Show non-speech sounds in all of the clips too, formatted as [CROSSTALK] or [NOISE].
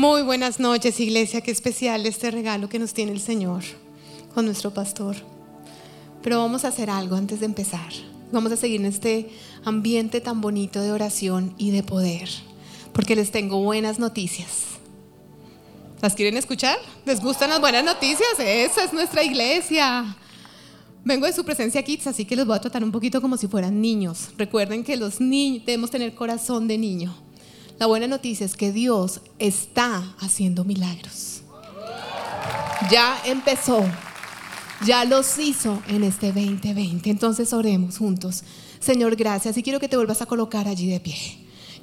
Muy buenas noches, iglesia. Qué especial este regalo que nos tiene el Señor con nuestro pastor. Pero vamos a hacer algo antes de empezar. Vamos a seguir en este ambiente tan bonito de oración y de poder, porque les tengo buenas noticias. ¿Las quieren escuchar? ¿Les gustan las buenas noticias? Esa es nuestra iglesia. Vengo de su presencia kids, así que los voy a tratar un poquito como si fueran niños. Recuerden que los niños debemos tener corazón de niño. La buena noticia es que Dios está haciendo milagros. Ya empezó, ya los hizo en este 2020. Entonces oremos juntos. Señor, gracias. Y quiero que te vuelvas a colocar allí de pie.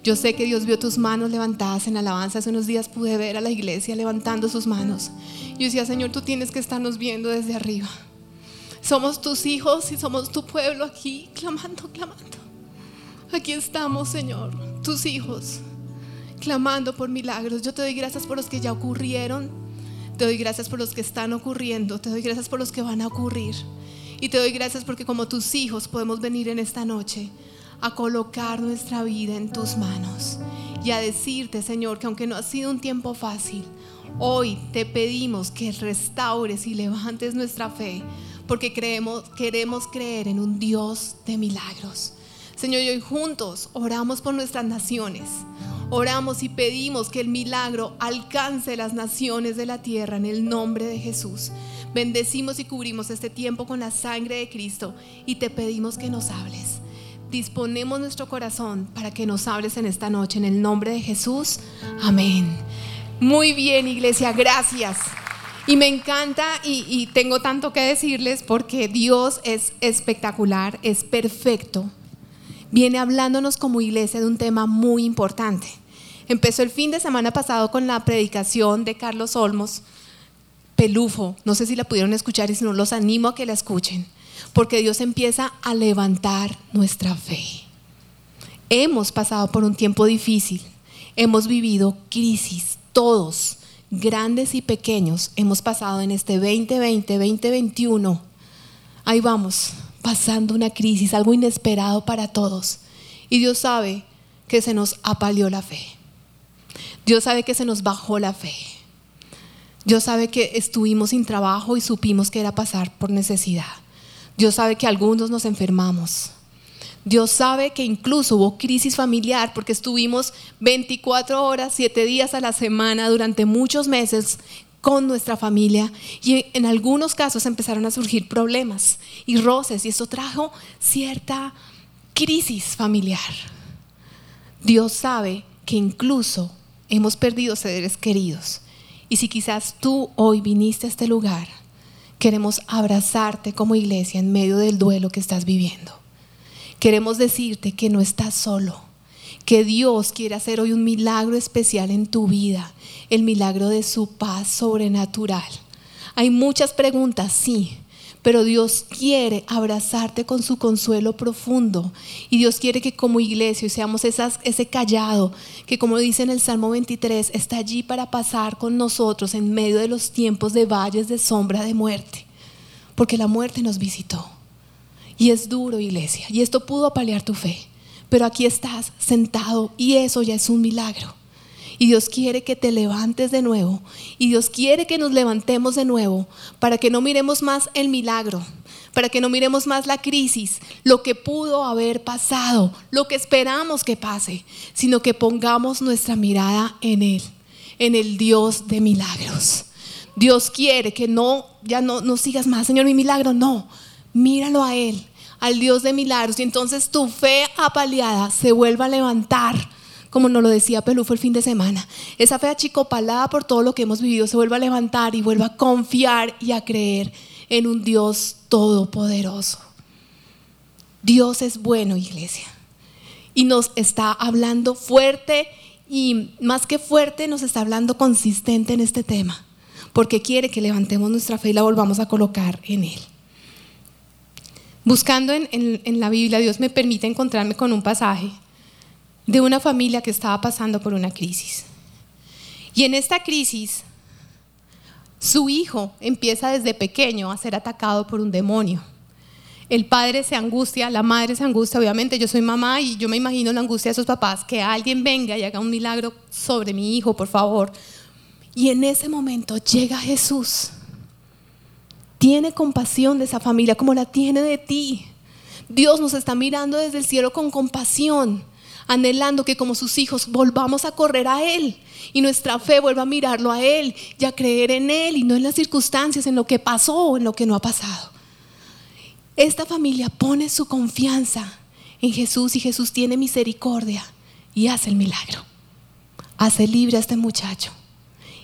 Yo sé que Dios vio tus manos levantadas en alabanza. Hace unos días pude ver a la iglesia levantando sus manos. Yo decía, Señor, tú tienes que estarnos viendo desde arriba. Somos tus hijos y somos tu pueblo aquí, clamando, clamando. Aquí estamos, Señor, tus hijos clamando por milagros. Yo te doy gracias por los que ya ocurrieron. Te doy gracias por los que están ocurriendo. Te doy gracias por los que van a ocurrir. Y te doy gracias porque como tus hijos podemos venir en esta noche a colocar nuestra vida en tus manos y a decirte, Señor, que aunque no ha sido un tiempo fácil, hoy te pedimos que restaures y levantes nuestra fe, porque creemos, queremos creer en un Dios de milagros. Señor, y hoy juntos oramos por nuestras naciones. Oramos y pedimos que el milagro alcance las naciones de la tierra en el nombre de Jesús. Bendecimos y cubrimos este tiempo con la sangre de Cristo y te pedimos que nos hables. Disponemos nuestro corazón para que nos hables en esta noche en el nombre de Jesús. Amén. Muy bien, iglesia, gracias. Y me encanta y, y tengo tanto que decirles porque Dios es espectacular, es perfecto viene hablándonos como iglesia de un tema muy importante. Empezó el fin de semana pasado con la predicación de Carlos Olmos, Pelufo. No sé si la pudieron escuchar y si no, los animo a que la escuchen, porque Dios empieza a levantar nuestra fe. Hemos pasado por un tiempo difícil, hemos vivido crisis, todos, grandes y pequeños, hemos pasado en este 2020, 2021. Ahí vamos, pasando una crisis, algo inesperado para todos. Y Dios sabe que se nos apaleó la fe. Dios sabe que se nos bajó la fe. Dios sabe que estuvimos sin trabajo y supimos que era pasar por necesidad. Dios sabe que algunos nos enfermamos. Dios sabe que incluso hubo crisis familiar porque estuvimos 24 horas, 7 días a la semana durante muchos meses con nuestra familia y en algunos casos empezaron a surgir problemas y roces y eso trajo cierta crisis familiar. Dios sabe que incluso hemos perdido seres queridos y si quizás tú hoy viniste a este lugar, queremos abrazarte como iglesia en medio del duelo que estás viviendo. Queremos decirte que no estás solo, que Dios quiere hacer hoy un milagro especial en tu vida el milagro de su paz sobrenatural. Hay muchas preguntas, sí, pero Dios quiere abrazarte con su consuelo profundo. Y Dios quiere que como iglesia seamos esas, ese callado que como dice en el Salmo 23, está allí para pasar con nosotros en medio de los tiempos de valles de sombra de muerte. Porque la muerte nos visitó. Y es duro, iglesia. Y esto pudo apalear tu fe. Pero aquí estás sentado y eso ya es un milagro. Y Dios quiere que te levantes de nuevo. Y Dios quiere que nos levantemos de nuevo para que no miremos más el milagro, para que no miremos más la crisis, lo que pudo haber pasado, lo que esperamos que pase, sino que pongamos nuestra mirada en Él, en el Dios de milagros. Dios quiere que no, ya no, no sigas más, Señor, mi milagro, no, míralo a Él, al Dios de milagros. Y entonces tu fe apaleada se vuelva a levantar como nos lo decía Pelufo el fin de semana. Esa fe achicopalada por todo lo que hemos vivido se vuelve a levantar y vuelve a confiar y a creer en un Dios todopoderoso. Dios es bueno, iglesia. Y nos está hablando fuerte y más que fuerte nos está hablando consistente en este tema. Porque quiere que levantemos nuestra fe y la volvamos a colocar en Él. Buscando en, la Biblia, Dios me permite encontrarme con un pasaje de una familia que estaba pasando por una crisis. Y en esta crisis, su hijo empieza desde pequeño a ser atacado por un demonio. El padre se angustia, la madre se angustia, obviamente yo soy mamá y yo me imagino la angustia de esos papás, que alguien venga y haga un milagro sobre mi hijo, por favor, Y en ese momento llega Jesús. Tiene compasión de esa familia como la tiene de ti. Dios nos está mirando desde el cielo con compasión, anhelando que como sus hijos volvamos a correr a Él y nuestra fe vuelva a mirarlo a Él y a creer en Él y no en las circunstancias, en lo que pasó o en lo que no ha pasado. Esta familia pone su confianza en Jesús y Jesús tiene misericordia y hace el milagro. Hace libre a este muchacho.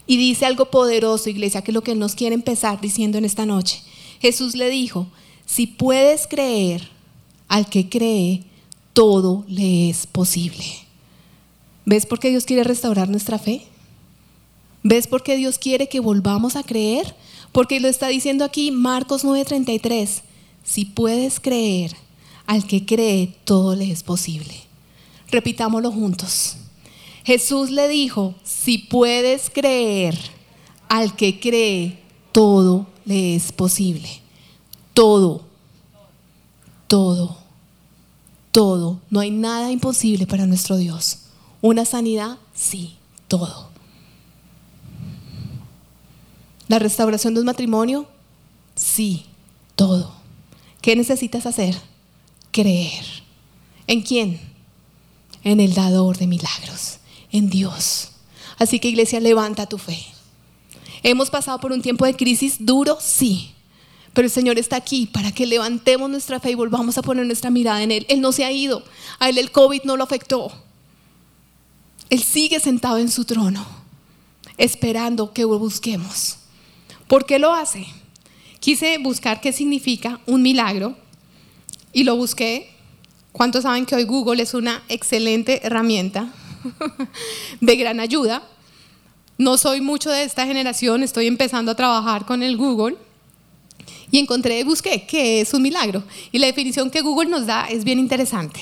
Y dice algo poderoso, iglesia, que es lo que nos quiere empezar diciendo en esta noche. Jesús le dijo, si puedes creer, al que cree, todo le es posible. ¿Ves por qué Dios quiere restaurar nuestra fe? ¿Ves por qué Dios quiere que volvamos a creer? Porque lo está diciendo aquí Marcos 9:33. Si puedes creer, al que cree, todo le es posible. Repitámoslo juntos. Jesús le dijo, si puedes creer, al que cree, todo le es posible. Todo, todo, todo. No hay nada imposible para nuestro Dios. Una sanidad, sí, todo. La restauración de un matrimonio, sí, todo. ¿Qué necesitas hacer? Creer. ¿En quién? En el dador de milagros en Dios. Así que iglesia, levanta tu fe. Hemos pasado por un tiempo de crisis duro, sí, pero el Señor está aquí para que levantemos nuestra fe y volvamos a poner nuestra mirada en Él. Él no se ha ido, a Él el COVID no lo afectó. Él sigue sentado en su trono, esperando que lo busquemos. ¿Por qué lo hace? Quise buscar qué significa un milagro y lo busqué. ¿Cuántos saben que hoy Google es una excelente herramienta? De gran ayuda. No soy mucho de esta generación, estoy empezando a trabajar con el Google y encontré, busqué qué es un milagro. Y la definición que Google nos da es bien interesante.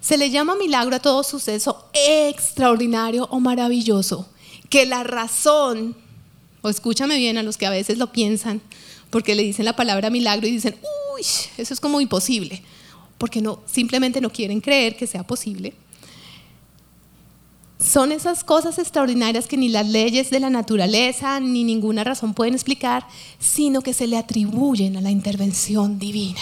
Se le llama milagro a todo suceso extraordinario o maravilloso, que la razón, o escúchame bien a los que a veces lo piensan, porque le dicen la palabra milagro y dicen, uy, eso es como imposible, porque no, simplemente no quieren creer que sea posible son esas cosas extraordinarias que ni las leyes de la naturaleza ni ninguna razón pueden explicar, sino que se le atribuyen a la intervención divina.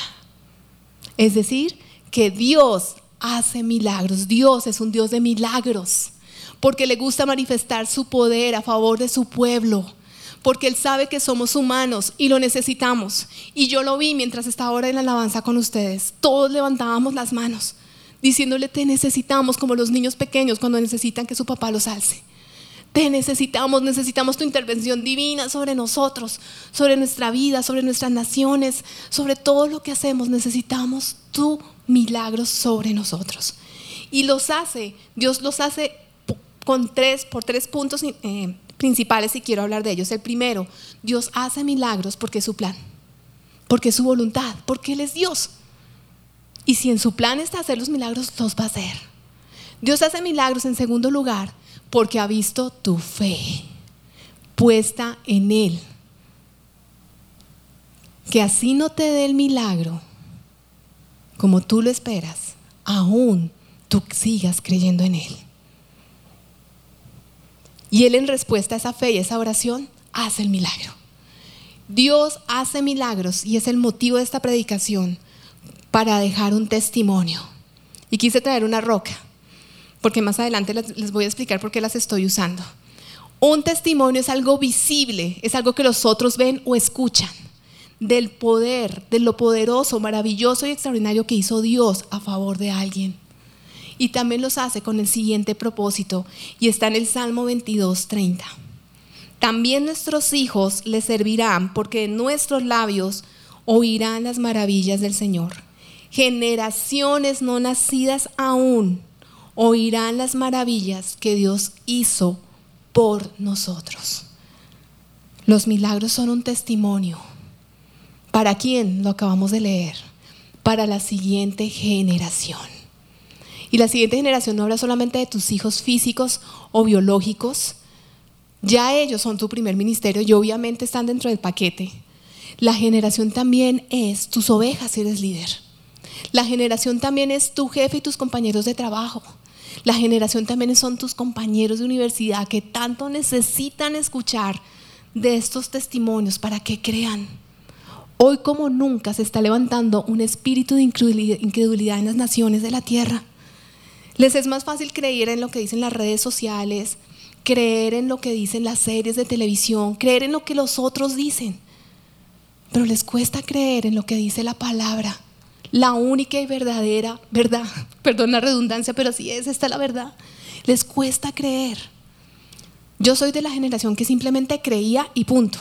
Es decir, que Dios hace milagros. Dios es un Dios de milagros, porque le gusta manifestar su poder a favor de su pueblo, porque Él sabe que somos humanos y lo necesitamos. Y yo lo vi mientras estaba ahora en la alabanza con ustedes. Todos levantábamos las manos diciéndole, te necesitamos como los niños pequeños cuando necesitan que su papá los alce. Te necesitamos, necesitamos tu intervención divina sobre nosotros, sobre nuestra vida, sobre nuestras naciones, sobre todo lo que hacemos. Necesitamos tu milagro sobre nosotros. Y los hace, Dios los hace con tres, por tres puntos eh, principales y quiero hablar de ellos. El primero, Dios hace milagros porque es su plan, porque es su voluntad, porque Él es Dios. Y si en su plan está hacer los milagros, los va a hacer. Dios hace milagros en segundo lugar porque ha visto tu fe puesta en Él. Que así no te dé el milagro como tú lo esperas, aún tú sigas creyendo en Él. Y Él en respuesta a esa fe y esa oración hace el milagro. Dios hace milagros y es el motivo de esta predicación para dejar un testimonio. Y quise traer una roca, porque más adelante les voy a explicar por qué las estoy usando. Un testimonio es algo visible, es algo que los otros ven o escuchan del poder, de lo poderoso, maravilloso y extraordinario que hizo Dios a favor de alguien. Y también los hace con el siguiente propósito, y está en el Salmo 22, 30. También nuestros hijos le servirán, porque en nuestros labios oirán las maravillas del Señor generaciones no nacidas aún oirán las maravillas que Dios hizo por nosotros. Los milagros son un testimonio. ¿Para quién? Lo acabamos de leer. Para la siguiente generación. Y la siguiente generación no habla solamente de tus hijos físicos o biológicos. Ya ellos son tu primer ministerio y obviamente están dentro del paquete. La generación también es tus ovejas si eres líder. La generación también es tu jefe y tus compañeros de trabajo. La generación también son tus compañeros de universidad que tanto necesitan escuchar de estos testimonios para que crean. Hoy como nunca se está levantando un espíritu de incredulidad en las naciones de la tierra. Les es más fácil creer en lo que dicen las redes sociales, creer en lo que dicen las series de televisión, creer en lo que los otros dicen. Pero les cuesta creer en lo que dice la palabra, la única y verdadera verdad. [LAUGHS] Perdón la redundancia, pero sí es, esta la verdad. Les cuesta creer. Yo soy de la generación que simplemente creía y punto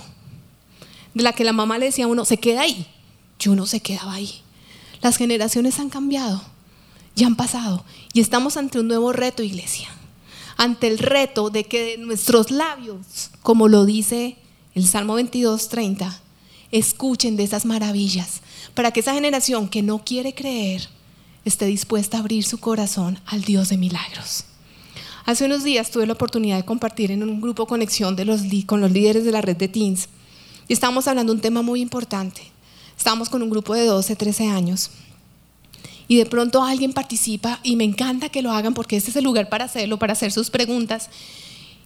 de la que la mamá le decía a uno, se queda ahí. Yo no se quedaba ahí. Las generaciones han cambiado, ya han pasado y estamos ante un nuevo reto, iglesia. Ante el reto de que de nuestros labios, como lo dice el Salmo 22, 30, escuchen de esas maravillas, para que esa generación que no quiere creer esté dispuesta a abrir su corazón al Dios de milagros. Hace unos días tuve la oportunidad de compartir en un grupo conexión de los, con los líderes de la red de Teens y estábamos hablando de un tema muy importante. Estábamos con un grupo de 12, 13 años. Y de pronto alguien participa y me encanta que lo hagan porque este es el lugar para hacerlo, para hacer sus preguntas.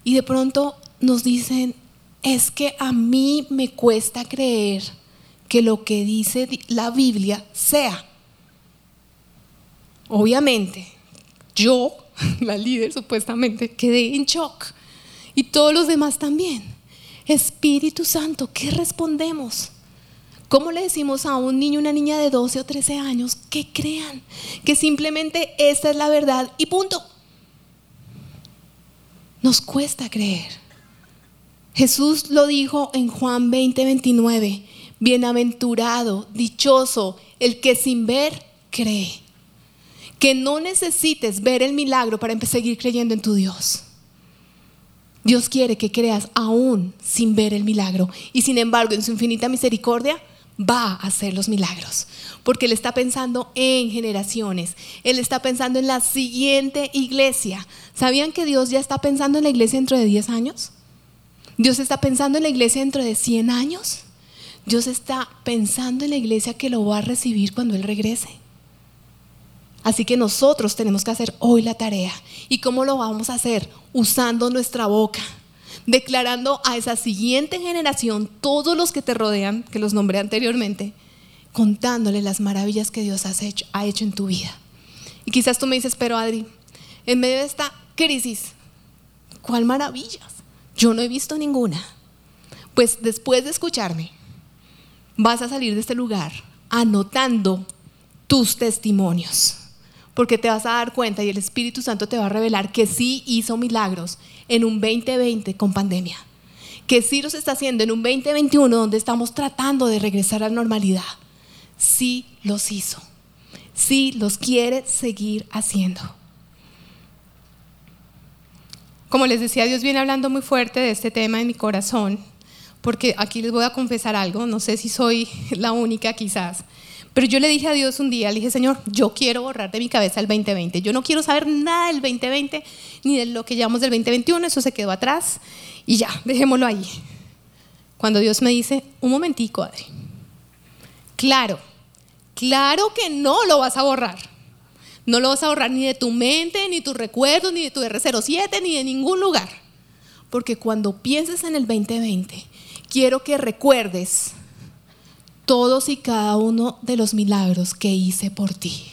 Y de pronto nos dicen, es que a mí me cuesta creer que lo que dice la Biblia sea. Obviamente, yo, [LAUGHS] la líder supuestamente, quedé en shock. Y todos los demás también. Espíritu Santo, ¿qué respondemos? ¿Cómo le decimos a un niño, una niña de 12 o 13 años que crean que simplemente esta es la verdad y punto? Nos cuesta creer. Jesús lo dijo en Juan 20, 29. Bienaventurado, dichoso, el que sin ver cree. Que no necesites ver el milagro para seguir creyendo en tu Dios. Dios quiere que creas aún sin ver el milagro. Y sin embargo, en su infinita misericordia, va a hacer los milagros. Porque Él está pensando en generaciones. Él está pensando en la siguiente iglesia. ¿Sabían que Dios ya está pensando en la iglesia dentro de 10 años? Dios está pensando en la iglesia dentro de 100 años. Dios está pensando en la iglesia que lo va a recibir cuando Él regrese. Así que nosotros tenemos que hacer hoy la tarea. ¿Y cómo lo vamos a hacer? Usando nuestra boca, declarando a esa siguiente generación, todos los que te rodean, que los nombré anteriormente, contándole las maravillas que Dios ha hecho en tu vida. Y quizás tú me dices, pero Adri, en medio de esta crisis, ¿cuál maravillas? Yo no he visto ninguna. Pues después de escucharme, vas a salir de este lugar anotando tus testimonios porque te vas a dar cuenta y el Espíritu Santo te va a revelar que sí hizo milagros en un 2020 con pandemia, que sí los está haciendo en un 2021 donde estamos tratando de regresar a la normalidad. Sí los hizo, sí los quiere seguir haciendo. Como les decía, Dios viene hablando muy fuerte de este tema en mi corazón, porque aquí les voy a confesar algo, no sé si soy [LAUGHS] la única quizás, pero yo le dije a Dios un día, le dije, Señor, yo quiero borrar de mi cabeza el 2020. Yo no quiero saber nada del 2020 ni de lo que llamamos del 2021, eso se quedó atrás y ya, dejémoslo ahí. Cuando Dios me dice, un momentico, Adri. Claro, claro que no lo vas a borrar. No lo vas a borrar ni de tu mente, ni tus recuerdos, ni de tu R07, ni de ningún lugar. Porque cuando pienses en el 2020, quiero que recuerdes todos y cada uno de los milagros que hice por ti,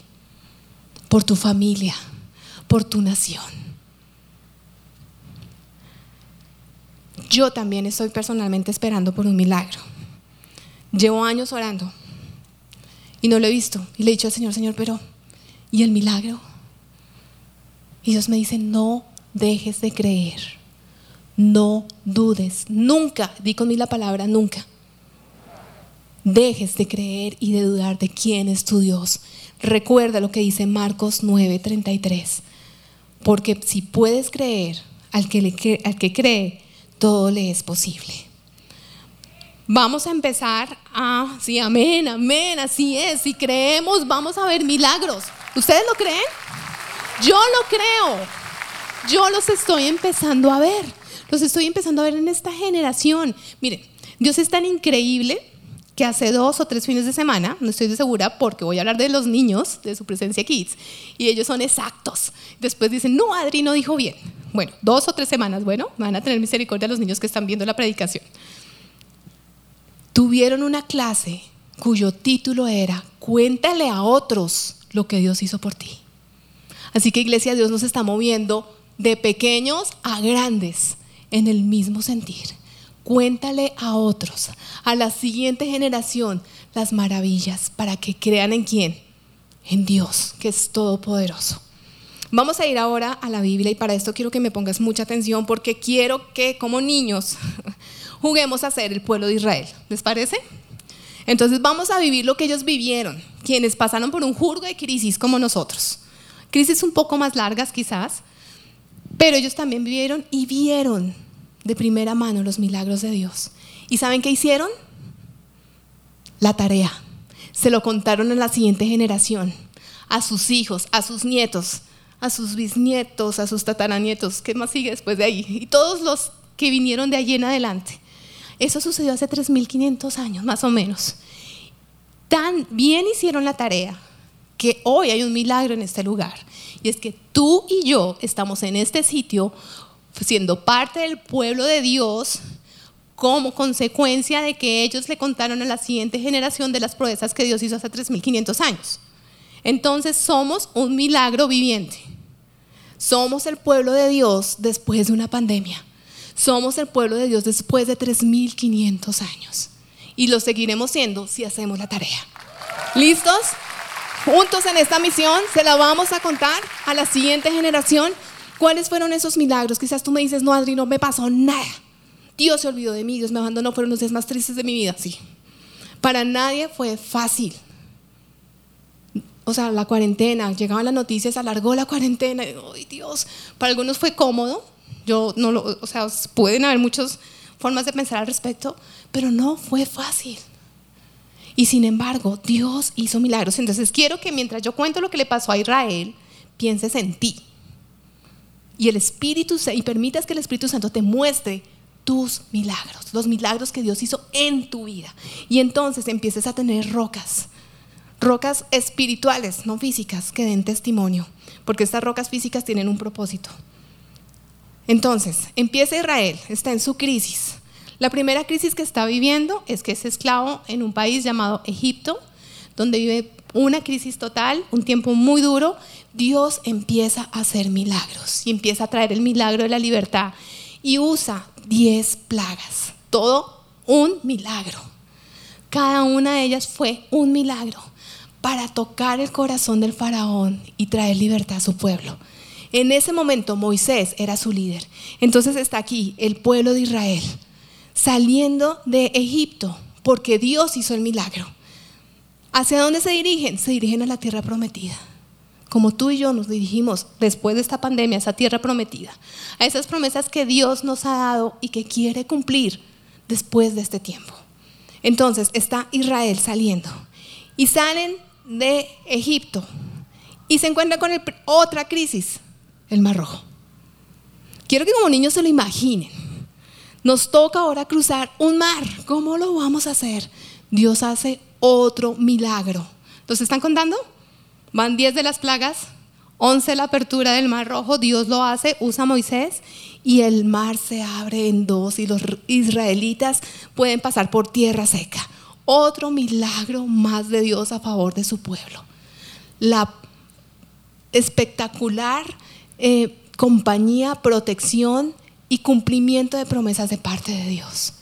por tu familia, por tu nación. Yo también estoy personalmente esperando por un milagro. Llevo años orando y no lo he visto. Y le he dicho al Señor, Señor, pero ¿y el milagro? Y Dios me dice, no dejes de creer, no dudes, nunca, di conmigo la palabra, nunca dejes de creer y de dudar de quién es tu Dios. Recuerda lo que dice Marcos 9:33. Porque si puedes creer al que, al que cree, todo le es posible. Vamos a empezar a, sí, amén, amén, así es. Si creemos, vamos a ver milagros. ¿Ustedes lo creen? Yo lo creo. Yo los estoy empezando a ver. Los estoy empezando a ver en esta generación. Miren, Dios es tan increíble que hace dos o tres fines de semana, no estoy de segura porque voy a hablar de los niños, de su presencia Kids, y ellos son exactos. Después dicen, no, Adri no dijo bien. Bueno, dos o tres semanas, bueno, van a tener misericordia los niños que están viendo la predicación. Tuvieron una clase cuyo título era, cuéntale a otros lo que Dios hizo por ti. Así que Iglesia, Dios nos está moviendo de pequeños a grandes en el mismo sentir. Cuéntale a otros, a la siguiente generación, las maravillas para que crean en quién? En Dios, que es todopoderoso. Vamos a ir ahora a la Biblia y para esto quiero que me pongas mucha atención porque quiero que como niños [LAUGHS] juguemos a ser el pueblo de Israel. ¿Les parece? Entonces vamos a vivir lo que ellos vivieron, quienes pasaron por un jurgo de crisis como nosotros. Crisis un poco más largas quizás, pero ellos también vivieron y vieron de primera mano los milagros de Dios. ¿Y saben qué hicieron? La tarea. Se lo contaron a la siguiente generación, a sus hijos, a sus nietos, a sus bisnietos, a sus tataranietos. ¿Qué más sigue después de ahí? Y todos los que vinieron de allí en adelante. Eso sucedió hace 3.500 años, más o menos. Tan bien hicieron la tarea que hoy hay un milagro en este lugar. Y es que tú y yo estamos en este sitio siendo parte del pueblo de Dios como consecuencia de que ellos le contaron a la siguiente generación de las proezas que Dios hizo hace 3.500 años. Entonces somos un milagro viviente. Somos el pueblo de Dios después de una pandemia. Somos el pueblo de Dios después de 3.500 años. Y lo seguiremos siendo si hacemos la tarea. ¿Listos? Juntos en esta misión se la vamos a contar a la siguiente generación. ¿Cuáles fueron esos milagros? Quizás tú me dices, no, Adri, no me pasó nada. Dios se olvidó de mí, Dios me abandonó, fueron los días más tristes de mi vida. Sí. Para nadie fue fácil. O sea, la cuarentena, llegaban las noticias, alargó la cuarentena. ¡Ay, Dios! Para algunos fue cómodo, yo no lo, o sea, pueden haber muchas formas de pensar al respecto, pero no fue fácil. Y sin embargo, Dios hizo milagros. Entonces quiero que mientras yo cuento lo que le pasó a Israel, pienses en ti. Y el Espíritu y permitas que el Espíritu Santo te muestre tus milagros, los milagros que Dios hizo en tu vida. Y entonces empieces a tener rocas, rocas espirituales, no físicas, que den testimonio, porque estas rocas físicas tienen un propósito. Entonces, empieza Israel, está en su crisis. La primera crisis que está viviendo es que es esclavo en un país llamado Egipto, donde vive una crisis total, un tiempo muy duro. Dios empieza a hacer milagros y empieza a traer el milagro de la libertad y usa 10 plagas, todo un milagro. Cada una de ellas fue un milagro para tocar el corazón del faraón y traer libertad a su pueblo. En ese momento Moisés era su líder. Entonces está aquí el pueblo de Israel saliendo de Egipto porque Dios hizo el milagro. ¿Hacia dónde se dirigen? Se dirigen a la tierra prometida. Como tú y yo nos dirigimos después de esta pandemia a esa tierra prometida, a esas promesas que Dios nos ha dado y que quiere cumplir después de este tiempo. Entonces está Israel saliendo y salen de Egipto y se encuentran con otra crisis, el Mar Rojo. Quiero que como niños se lo imaginen. Nos toca ahora cruzar un mar. ¿Cómo lo vamos a hacer? Dios hace otro milagro. ¿Entonces están contando? Van 10 de las plagas, 11 la apertura del mar rojo, Dios lo hace, usa Moisés y el mar se abre en dos y los israelitas pueden pasar por tierra seca. Otro milagro más de Dios a favor de su pueblo. La espectacular eh, compañía, protección y cumplimiento de promesas de parte de Dios.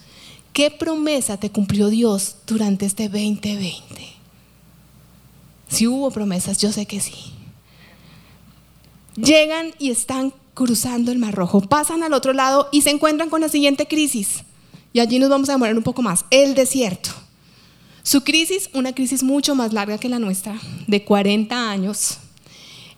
¿Qué promesa te cumplió Dios durante este 2020? Si hubo promesas, yo sé que sí. Llegan y están cruzando el Mar Rojo, pasan al otro lado y se encuentran con la siguiente crisis. Y allí nos vamos a demorar un poco más, el desierto. Su crisis, una crisis mucho más larga que la nuestra, de 40 años,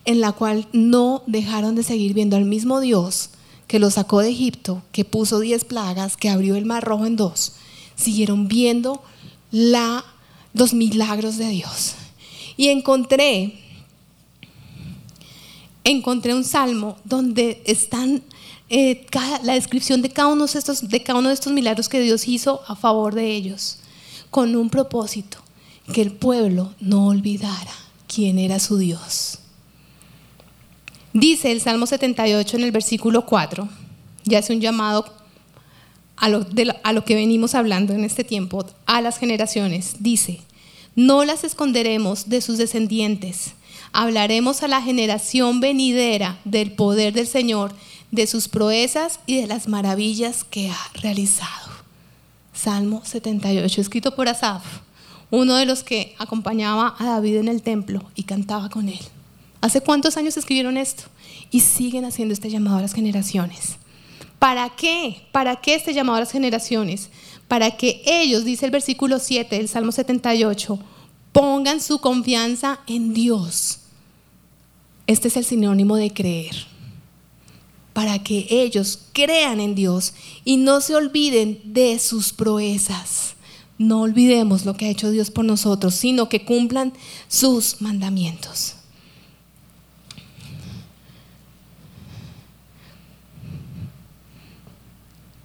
en la cual no dejaron de seguir viendo al mismo Dios que lo sacó de Egipto, que puso 10 plagas, que abrió el mar rojo en dos. Siguieron viendo la, los milagros de Dios. Y encontré, encontré un salmo donde están eh, la descripción de de cada uno de estos milagros que Dios hizo a favor de ellos. con un propósito, que el pueblo no olvidara quién era su Dios. Dice el Salmo 78 en el versículo 4, ya hace un llamado a lo, a lo que venimos hablando en este tiempo, a las generaciones. Dice, no las esconderemos de sus descendientes, hablaremos a la generación venidera del poder del Señor, de sus proezas y de las maravillas que ha realizado. Salmo 78, escrito por Asaf, uno de los que acompañaba a David en el templo y cantaba con él. ¿Hace cuántos años escribieron esto? Y siguen haciendo este llamado a las generaciones. ¿Para qué? ¿Para qué este llamado a las generaciones? Para que ellos, dice el versículo 7 del Salmo 78, pongan su confianza en Dios. Este es el sinónimo de creer. Para que ellos crean en Dios y no se olviden de sus proezas. No olvidemos lo que ha hecho Dios por nosotros, sino que cumplan sus mandamientos.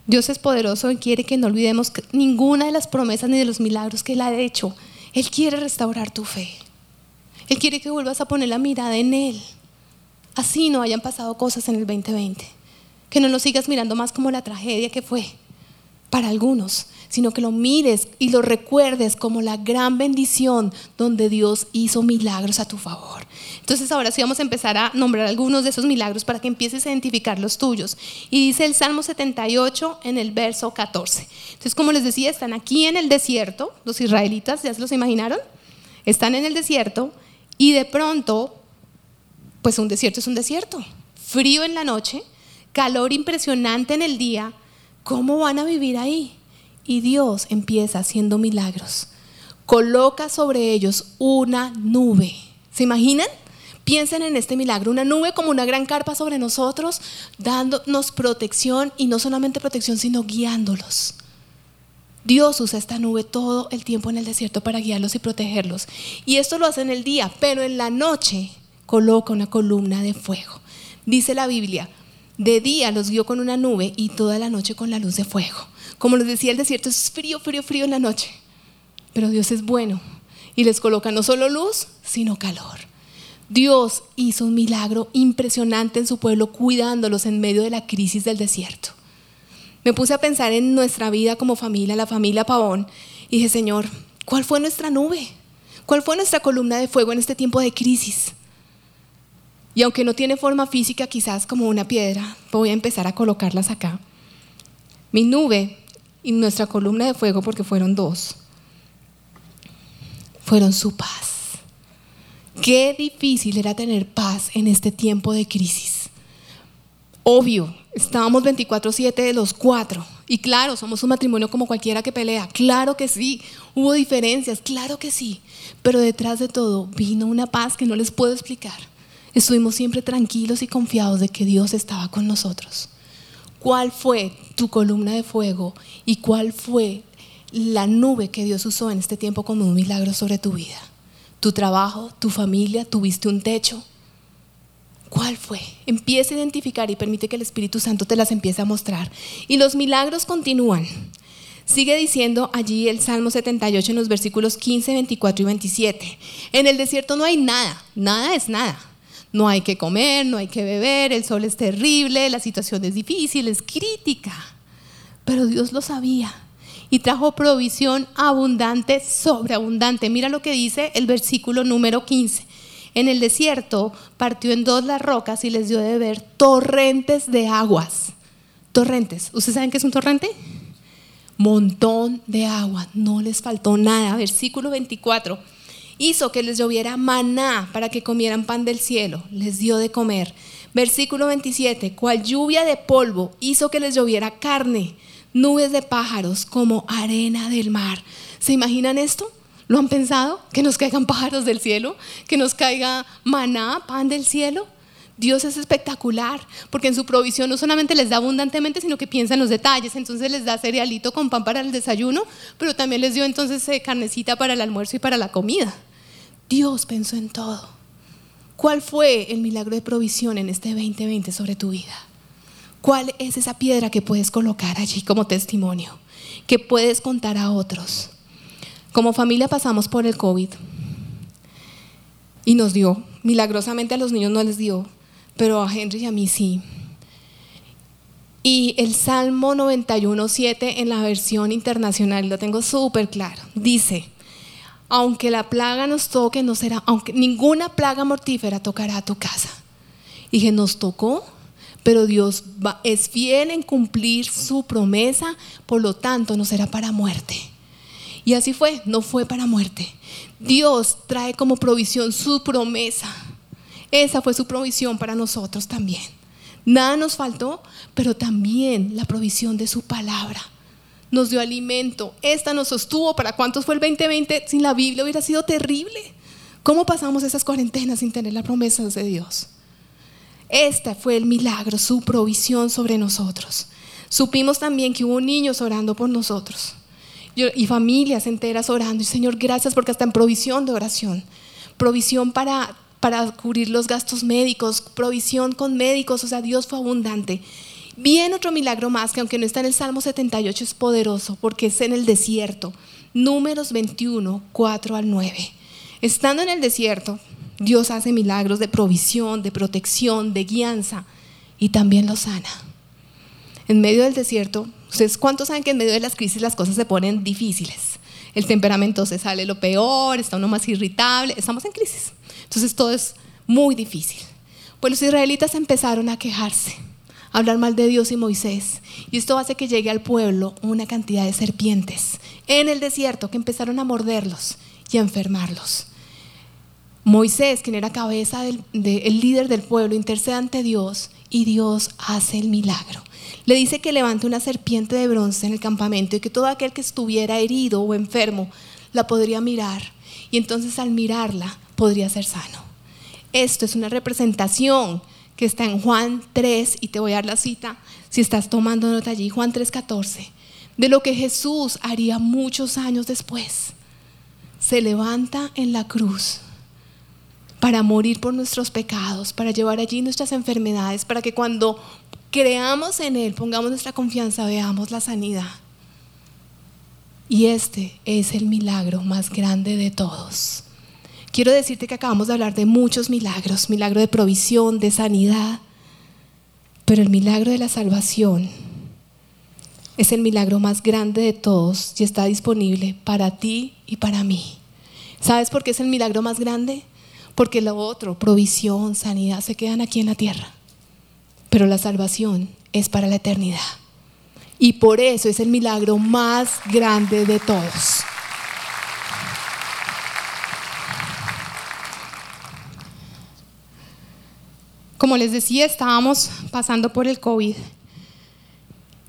Dios es poderoso y quiere que no olvidemos ninguna de las promesas ni de los milagros que Él ha hecho. Él quiere restaurar tu fe. Él quiere que vuelvas a poner la mirada en Él. Así no hayan pasado cosas en el 2020. Que no lo sigas mirando más como la tragedia que fue para algunos, sino que lo mires y lo recuerdes como la gran bendición donde Dios hizo milagros a tu favor. Entonces ahora sí vamos a empezar a nombrar algunos de esos milagros para que empieces a identificar los tuyos. Y dice el Salmo 78 en el verso 14. Entonces como les decía, están aquí en el desierto, los israelitas, ¿ya se los imaginaron? Están en el desierto y de pronto, pues un desierto es un desierto. Frío en la noche, calor impresionante en el día. ¿Cómo van a vivir ahí? Y Dios empieza haciendo milagros. Coloca sobre ellos una nube. ¿Se imaginan? Piensen en este milagro, una nube como una gran carpa sobre nosotros, dándonos protección y no solamente protección, sino guiándolos. Dios usa esta nube todo el tiempo en el desierto para guiarlos y protegerlos. Y esto lo hace en el día, pero en la noche coloca una columna de fuego. Dice la Biblia, de día los guió con una nube y toda la noche con la luz de fuego. Como les decía, el desierto es frío, frío, frío en la noche. Pero Dios es bueno y les coloca no solo luz, sino calor. Dios hizo un milagro impresionante en su pueblo cuidándolos en medio de la crisis del desierto. Me puse a pensar en nuestra vida como familia, la familia Pavón, y dije, Señor, ¿cuál fue nuestra nube? ¿Cuál fue nuestra columna de fuego en este tiempo de crisis? Y aunque no tiene forma física, quizás como una piedra, voy a empezar a colocarlas acá. Mi nube y nuestra columna de fuego, porque fueron dos, fueron su paz. Qué difícil era tener paz en este tiempo de crisis. Obvio, estábamos 24/7 de los cuatro. Y claro, somos un matrimonio como cualquiera que pelea. Claro que sí. Hubo diferencias, claro que sí. Pero detrás de todo vino una paz que no les puedo explicar. Estuvimos siempre tranquilos y confiados de que Dios estaba con nosotros cuál fue tu columna de fuego y cuál fue la nube que Dios usó en este tiempo como un milagro sobre tu vida. Tu trabajo, tu familia, tuviste un techo. ¿Cuál fue? Empieza a identificar y permite que el Espíritu Santo te las empiece a mostrar. Y los milagros continúan. Sigue diciendo allí el Salmo 78 en los versículos 15, 24 y 27. En el desierto no hay nada, nada es nada. No hay que comer, no hay que beber, el sol es terrible, la situación es difícil, es crítica. Pero Dios lo sabía y trajo provisión abundante, sobreabundante. Mira lo que dice el versículo número 15. En el desierto partió en dos las rocas y les dio de beber torrentes de aguas. Torrentes. ¿Ustedes saben qué es un torrente? Montón de agua. No les faltó nada. Versículo 24 hizo que les lloviera maná para que comieran pan del cielo, les dio de comer. Versículo 27, cual lluvia de polvo hizo que les lloviera carne, nubes de pájaros como arena del mar. ¿Se imaginan esto? ¿Lo han pensado? ¿Que nos caigan pájaros del cielo? ¿Que nos caiga maná, pan del cielo? Dios es espectacular, porque en su provisión no solamente les da abundantemente, sino que piensa en los detalles. Entonces les da cerealito con pan para el desayuno, pero también les dio entonces eh, carnecita para el almuerzo y para la comida. Dios pensó en todo. ¿Cuál fue el milagro de provisión en este 2020 sobre tu vida? ¿Cuál es esa piedra que puedes colocar allí como testimonio? Que puedes contar a otros. Como familia pasamos por el COVID y nos dio. Milagrosamente a los niños no les dio, pero a Henry y a mí sí. Y el Salmo 91.7 en la versión internacional, lo tengo súper claro, dice, aunque la plaga nos toque, no será, aunque ninguna plaga mortífera tocará tu casa. Y dije, nos tocó, pero Dios es fiel en cumplir su promesa, por lo tanto no será para muerte. Y así fue, no fue para muerte. Dios trae como provisión su promesa. Esa fue su provisión para nosotros también. Nada nos faltó, pero también la provisión de su palabra. Nos dio alimento. Esta nos sostuvo. ¿Para cuántos fue el 2020? Sin la Biblia hubiera sido terrible. ¿Cómo pasamos esas cuarentenas sin tener las promesas de Dios? Este fue el milagro, su provisión sobre nosotros. Supimos también que hubo niños orando por nosotros y familias enteras orando. Y Señor, gracias porque hasta en provisión de oración, provisión para para cubrir los gastos médicos, provisión con médicos, o sea, Dios fue abundante. Bien otro milagro más, que aunque no está en el Salmo 78, es poderoso, porque es en el desierto. Números 21, 4 al 9. Estando en el desierto, Dios hace milagros de provisión, de protección, de guianza, y también lo sana. En medio del desierto, ¿ustedes cuántos saben que en medio de las crisis las cosas se ponen difíciles? El temperamento se sale lo peor, está uno más irritable, estamos en crisis. Entonces todo es muy difícil. Pues los israelitas empezaron a quejarse, hablar mal de Dios y Moisés. Y esto hace que llegue al pueblo una cantidad de serpientes en el desierto que empezaron a morderlos y a enfermarlos. Moisés, quien era cabeza del el líder del pueblo, intercede ante Dios y Dios hace el milagro. Le dice que levante una serpiente de bronce en el campamento y que todo aquel que estuviera herido o enfermo la podría mirar. Y entonces al mirarla podría ser sano. Esto es una representación que está en Juan 3, y te voy a dar la cita, si estás tomando nota allí, Juan 3:14, de lo que Jesús haría muchos años después. Se levanta en la cruz para morir por nuestros pecados, para llevar allí nuestras enfermedades, para que cuando creamos en Él, pongamos nuestra confianza, veamos la sanidad. Y este es el milagro más grande de todos. Quiero decirte que acabamos de hablar de muchos milagros, milagro de provisión, de sanidad, pero el milagro de la salvación es el milagro más grande de todos y está disponible para ti y para mí. ¿Sabes por qué es el milagro más grande? Porque lo otro, provisión, sanidad, se quedan aquí en la tierra. Pero la salvación es para la eternidad. Y por eso es el milagro más grande de todos. Como les decía, estábamos pasando por el COVID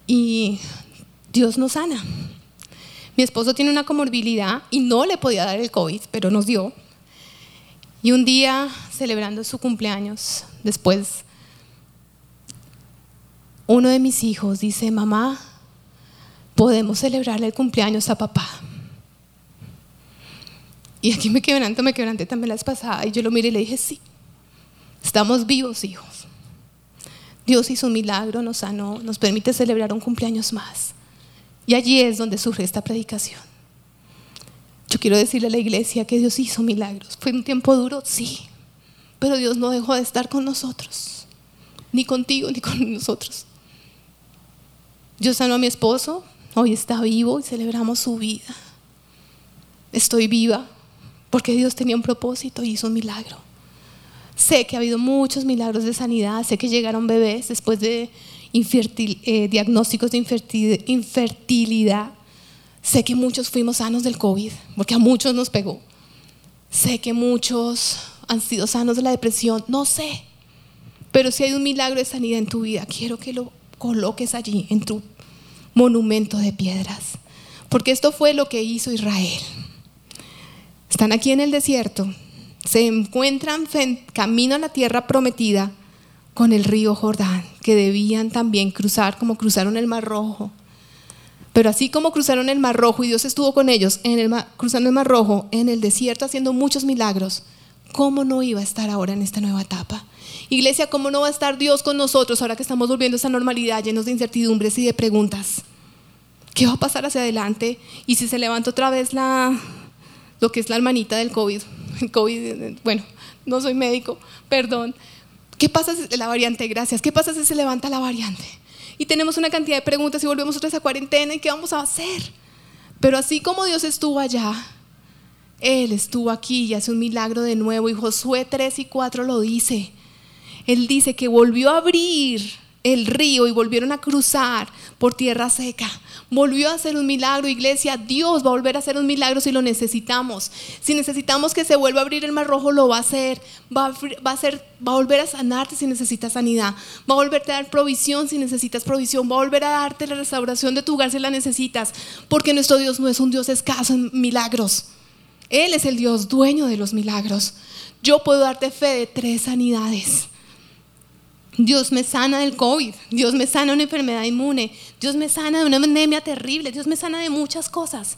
y Dios nos sana. Mi esposo tiene una comorbilidad y no le podía dar el COVID, pero nos dio. Y un día, celebrando su cumpleaños, después, uno de mis hijos dice, mamá, podemos celebrarle el cumpleaños a papá. Y aquí me quebranto, me quebranté también las pasadas. Y yo lo miré y le dije, sí. Estamos vivos, hijos. Dios hizo un milagro, nos sanó, nos permite celebrar un cumpleaños más. Y allí es donde surge esta predicación. Yo quiero decirle a la iglesia que Dios hizo milagros. ¿Fue un tiempo duro? Sí. Pero Dios no dejó de estar con nosotros. Ni contigo, ni con nosotros. Yo sanó a mi esposo. Hoy está vivo y celebramos su vida. Estoy viva porque Dios tenía un propósito y hizo un milagro. Sé que ha habido muchos milagros de sanidad, sé que llegaron bebés después de eh, diagnósticos de infertilidad. Sé que muchos fuimos sanos del COVID, porque a muchos nos pegó. Sé que muchos han sido sanos de la depresión, no sé. Pero si hay un milagro de sanidad en tu vida, quiero que lo coloques allí, en tu monumento de piedras. Porque esto fue lo que hizo Israel. Están aquí en el desierto, se encuentran camino a la tierra prometida con el río Jordán, que debían también cruzar como cruzaron el Mar Rojo. Pero así como cruzaron el Mar Rojo y Dios estuvo con ellos en el cruzando el Mar Rojo en el desierto haciendo muchos milagros, ¿cómo no iba a estar ahora en esta nueva etapa? Iglesia, ¿cómo no va a estar Dios con nosotros ahora que estamos volviendo a esa normalidad llenos de incertidumbres y de preguntas? ¿Qué va a pasar hacia adelante? Y si se levanta otra vez la, lo que es la hermanita del COVID, [LAUGHS] COVID, bueno, no soy médico, perdón. ¿Qué pasa si la variante? Gracias. ¿Qué pasa si se levanta la variante? Y tenemos una cantidad de preguntas y volvemos otra vez a cuarentena y qué vamos a hacer. Pero así como Dios estuvo allá, Él estuvo aquí y hace un milagro de nuevo. Y Josué 3 y 4 lo dice. Él dice que volvió a abrir el río y volvieron a cruzar por tierra seca. Volvió a hacer un milagro, iglesia. Dios va a volver a hacer un milagro si lo necesitamos. Si necesitamos que se vuelva a abrir el mar rojo, lo va a hacer. Va a, hacer, va a volver a sanarte si necesitas sanidad. Va a volverte a dar provisión si necesitas provisión. Va a volver a darte la restauración de tu hogar si la necesitas. Porque nuestro Dios no es un Dios escaso en milagros. Él es el Dios dueño de los milagros. Yo puedo darte fe de tres sanidades Dios me sana del COVID, Dios me sana de una enfermedad inmune, Dios me sana de una anemia terrible, Dios me sana de muchas cosas.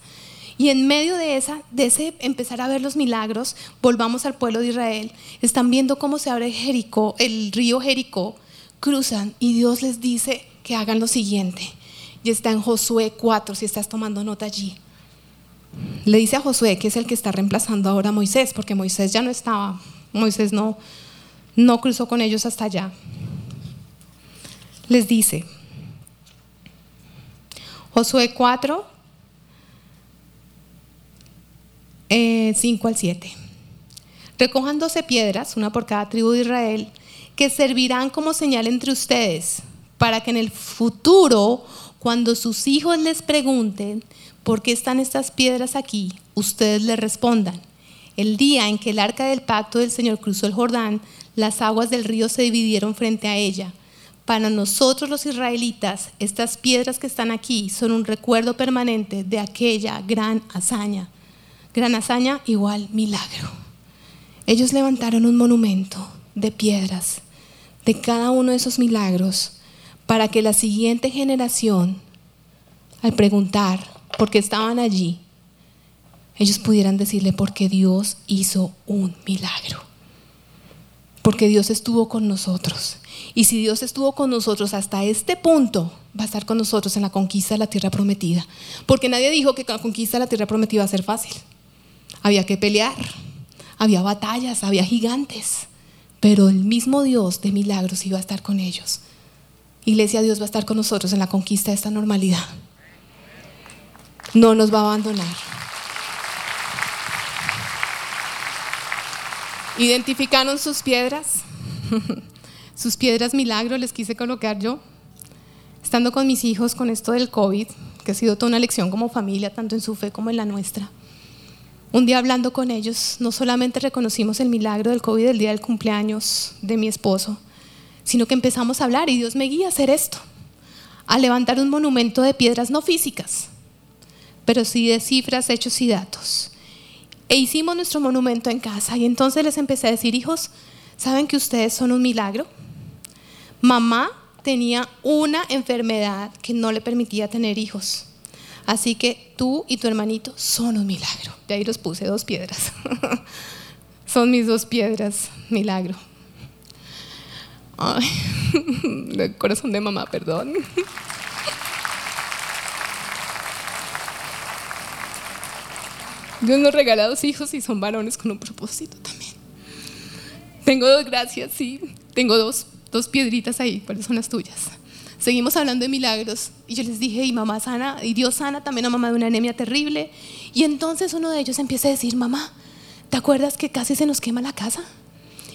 Y en medio de, esa, de ese empezar a ver los milagros, volvamos al pueblo de Israel. Están viendo cómo se abre Jericó, el río Jericó, cruzan y Dios les dice que hagan lo siguiente. Y está en Josué 4, si estás tomando nota allí. Le dice a Josué, que es el que está reemplazando ahora a Moisés, porque Moisés ya no estaba, Moisés no, no cruzó con ellos hasta allá les dice, Josué 4, 5 eh, al 7. Recojan 12 piedras, una por cada tribu de Israel, que servirán como señal entre ustedes, para que en el futuro, cuando sus hijos les pregunten por qué están estas piedras aquí, ustedes les respondan. El día en que el arca del pacto del Señor cruzó el Jordán, las aguas del río se dividieron frente a ella para nosotros los israelitas, estas piedras que están aquí son un recuerdo permanente de aquella gran hazaña. Gran hazaña igual milagro. Ellos levantaron un monumento de piedras de cada uno de esos milagros para que la siguiente generación, al preguntar por qué estaban allí, ellos pudieran decirle porque Dios hizo un milagro. Porque Dios estuvo con nosotros y si Dios estuvo con nosotros hasta este punto, va a estar con nosotros en la conquista de la tierra prometida. Porque nadie dijo que la conquista de la tierra prometida iba a ser fácil. Había que pelear, había batallas, había gigantes. Pero el mismo Dios de milagros iba a estar con ellos. Iglesia, Dios va a estar con nosotros en la conquista de esta normalidad. No nos va a abandonar. ¿Identificaron sus piedras? [LAUGHS] sus piedras milagro les quise colocar yo. Estando con mis hijos con esto del COVID, que ha sido toda una lección como familia, tanto en su fe como en la nuestra. Un día hablando con ellos, no solamente reconocimos el milagro del COVID el día del cumpleaños de mi esposo, sino que empezamos a hablar y Dios me guía a hacer esto, a levantar un monumento de piedras no físicas, pero sí de cifras, hechos y datos. E hicimos nuestro monumento en casa y entonces les empecé a decir, hijos, ¿saben que ustedes son un milagro? Mamá tenía una enfermedad que no le permitía tener hijos. Así que tú y tu hermanito son un milagro. De ahí los puse dos piedras. [LAUGHS] son mis dos piedras, milagro. Ay, [LAUGHS] el corazón de mamá, perdón. Dios nos regala dos hijos y son varones con un propósito también. Tengo dos gracias, sí, tengo dos dos piedritas ahí, ¿cuáles son las tuyas? Seguimos hablando de milagros y yo les dije, y mamá sana, y Dios sana también a mamá de una anemia terrible. Y entonces uno de ellos empieza a decir, mamá, ¿te acuerdas que casi se nos quema la casa?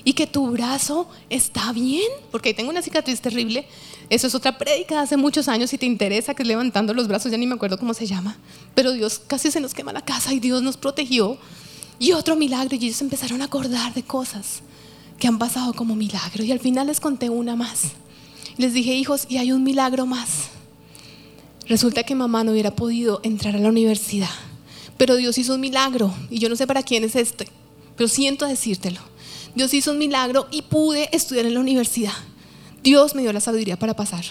Y que tu brazo está bien, porque tengo una cicatriz terrible. Eso es otra prédica de hace muchos años, si te interesa, que es levantando los brazos, ya ni me acuerdo cómo se llama. Pero Dios casi se nos quema la casa y Dios nos protegió. Y otro milagro, y ellos empezaron a acordar de cosas que han pasado como milagro. Y al final les conté una más. Les dije, hijos, y hay un milagro más. Resulta que mamá no hubiera podido entrar a la universidad, pero Dios hizo un milagro. Y yo no sé para quién es este, pero siento decírtelo. Dios hizo un milagro y pude estudiar en la universidad. Dios me dio la sabiduría para pasar,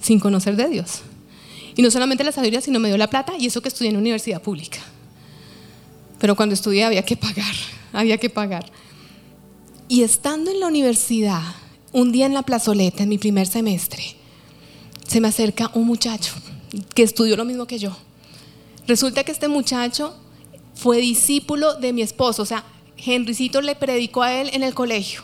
sin conocer de Dios. Y no solamente la sabiduría, sino me dio la plata y eso que estudié en una universidad pública. Pero cuando estudié había que pagar, había que pagar. Y estando en la universidad, un día en la plazoleta, en mi primer semestre, se me acerca un muchacho que estudió lo mismo que yo. Resulta que este muchacho fue discípulo de mi esposo, o sea, Henrycito le predicó a él en el colegio,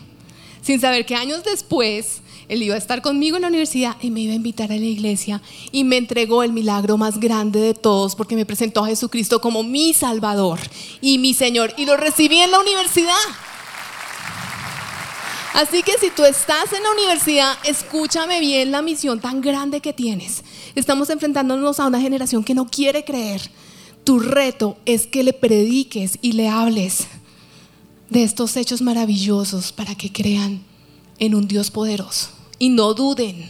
sin saber que años después él iba a estar conmigo en la universidad y me iba a invitar a la iglesia y me entregó el milagro más grande de todos porque me presentó a Jesucristo como mi Salvador y mi Señor y lo recibí en la universidad. Así que si tú estás en la universidad, escúchame bien la misión tan grande que tienes. Estamos enfrentándonos a una generación que no quiere creer. Tu reto es que le prediques y le hables de estos hechos maravillosos para que crean en un Dios poderoso y no duden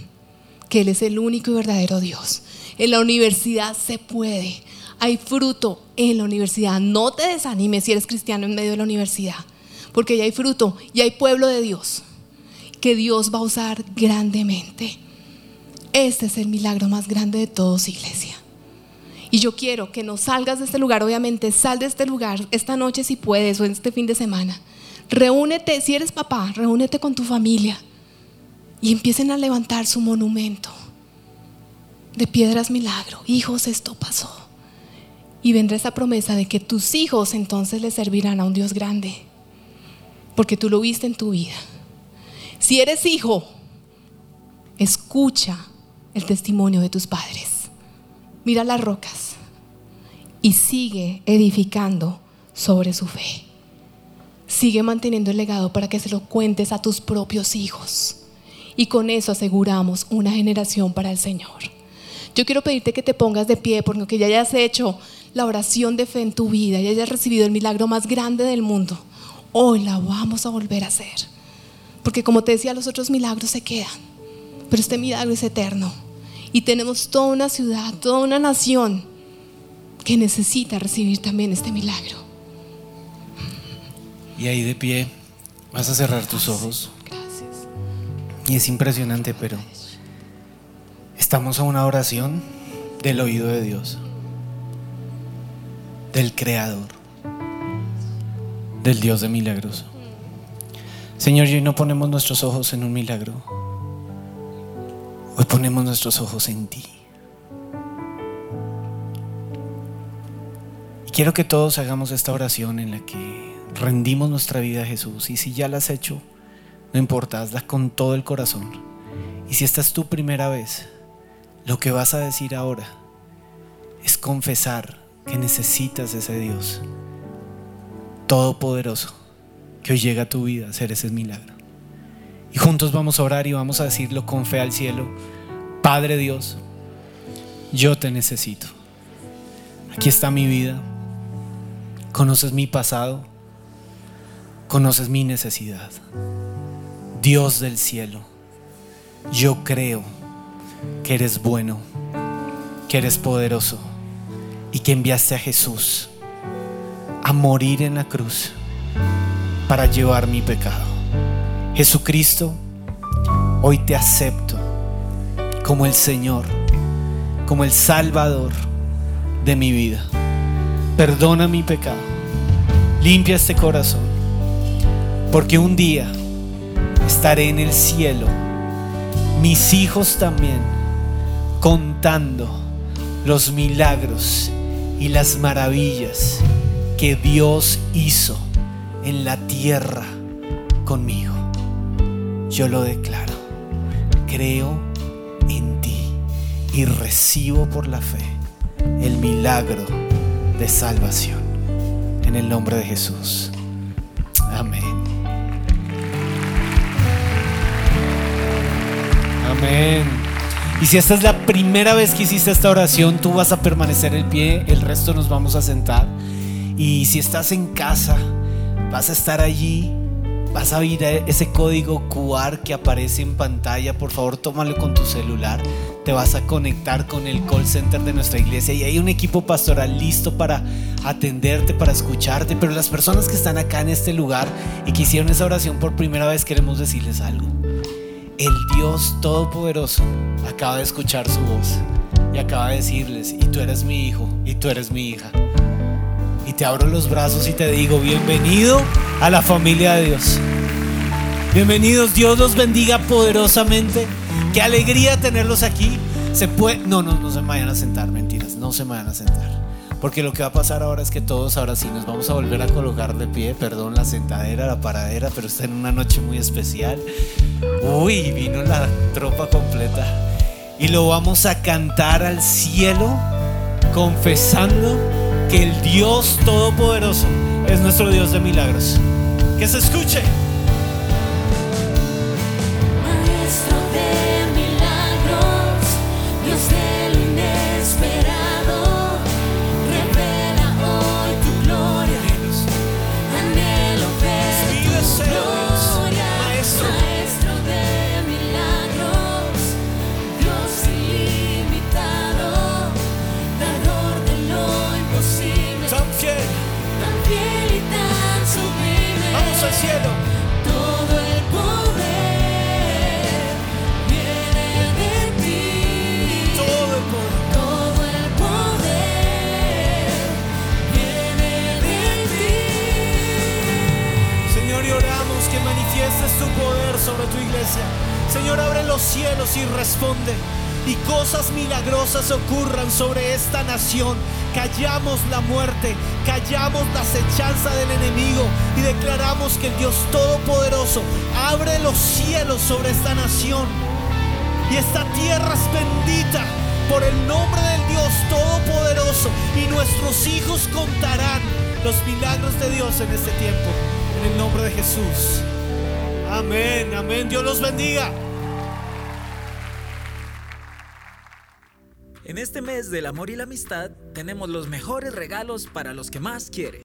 que Él es el único y verdadero Dios. En la universidad se puede. Hay fruto en la universidad. No te desanimes si eres cristiano en medio de la universidad, porque ya hay fruto y hay pueblo de Dios que Dios va a usar grandemente. Este es el milagro más grande de todos, iglesia. Y yo quiero que no salgas de este lugar, obviamente, sal de este lugar esta noche si puedes o este fin de semana. Reúnete, si eres papá, reúnete con tu familia y empiecen a levantar su monumento de piedras milagro. Hijos, esto pasó. Y vendrá esa promesa de que tus hijos entonces le servirán a un Dios grande, porque tú lo viste en tu vida. Si eres hijo, escucha el testimonio de tus padres. Mira las rocas y sigue edificando sobre su fe. Sigue manteniendo el legado para que se lo cuentes a tus propios hijos y con eso aseguramos una generación para el Señor. Yo quiero pedirte que te pongas de pie porque ya hayas hecho la oración de fe en tu vida y hayas recibido el milagro más grande del mundo. Hoy la vamos a volver a hacer. Porque como te decía, los otros milagros se quedan. Pero este milagro es eterno. Y tenemos toda una ciudad, toda una nación que necesita recibir también este milagro. Y ahí de pie, vas a cerrar tus ojos. Y es impresionante, pero estamos a una oración del oído de Dios, del Creador, del Dios de milagros. Señor, hoy no ponemos nuestros ojos en un milagro, hoy ponemos nuestros ojos en ti. Y quiero que todos hagamos esta oración en la que rendimos nuestra vida a Jesús. Y si ya la has hecho, no importa, hazla con todo el corazón. Y si esta es tu primera vez, lo que vas a decir ahora es confesar que necesitas ese Dios todopoderoso que hoy llega a tu vida a hacer ese milagro. Y juntos vamos a orar y vamos a decirlo con fe al cielo. Padre Dios, yo te necesito. Aquí está mi vida. Conoces mi pasado. Conoces mi necesidad. Dios del cielo, yo creo que eres bueno, que eres poderoso y que enviaste a Jesús a morir en la cruz para llevar mi pecado. Jesucristo, hoy te acepto como el Señor, como el Salvador de mi vida. Perdona mi pecado, limpia este corazón, porque un día estaré en el cielo, mis hijos también, contando los milagros y las maravillas que Dios hizo en la tierra conmigo. Yo lo declaro, creo en ti y recibo por la fe el milagro de salvación. En el nombre de Jesús. Amén. Amén. Y si esta es la primera vez que hiciste esta oración, tú vas a permanecer en pie, el resto nos vamos a sentar. Y si estás en casa, vas a estar allí, vas a ver ese código QR que aparece en pantalla. Por favor, tómalo con tu celular. Te vas a conectar con el call center de nuestra iglesia y hay un equipo pastoral listo para atenderte, para escucharte. Pero las personas que están acá en este lugar y que hicieron esa oración por primera vez, queremos decirles algo el Dios Todopoderoso acaba de escuchar su voz y acaba de decirles, y tú eres mi hijo, y tú eres mi hija. Y te abro los brazos y te digo, bienvenido a la familia de Dios. Bienvenidos, Dios los bendiga poderosamente. Qué alegría tenerlos aquí. Se no, no, no se vayan a sentar, mentiras, no se vayan a sentar. Porque lo que va a pasar ahora es que todos ahora sí nos vamos a volver a colocar de pie, perdón, la sentadera, la paradera, pero está en una noche muy especial. Uy, vino la tropa completa. Y lo vamos a cantar al cielo, confesando que el Dios Todopoderoso es nuestro Dios de milagros. Que se escuche. Callamos la muerte, callamos la acechanza del enemigo y declaramos que el Dios Todopoderoso abre los cielos sobre esta nación. Y esta tierra es bendita por el nombre del Dios Todopoderoso. Y nuestros hijos contarán los milagros de Dios en este tiempo. En el nombre de Jesús. Amén, amén. Dios los bendiga. Mes del amor y la amistad tenemos los mejores regalos para los que más quieren.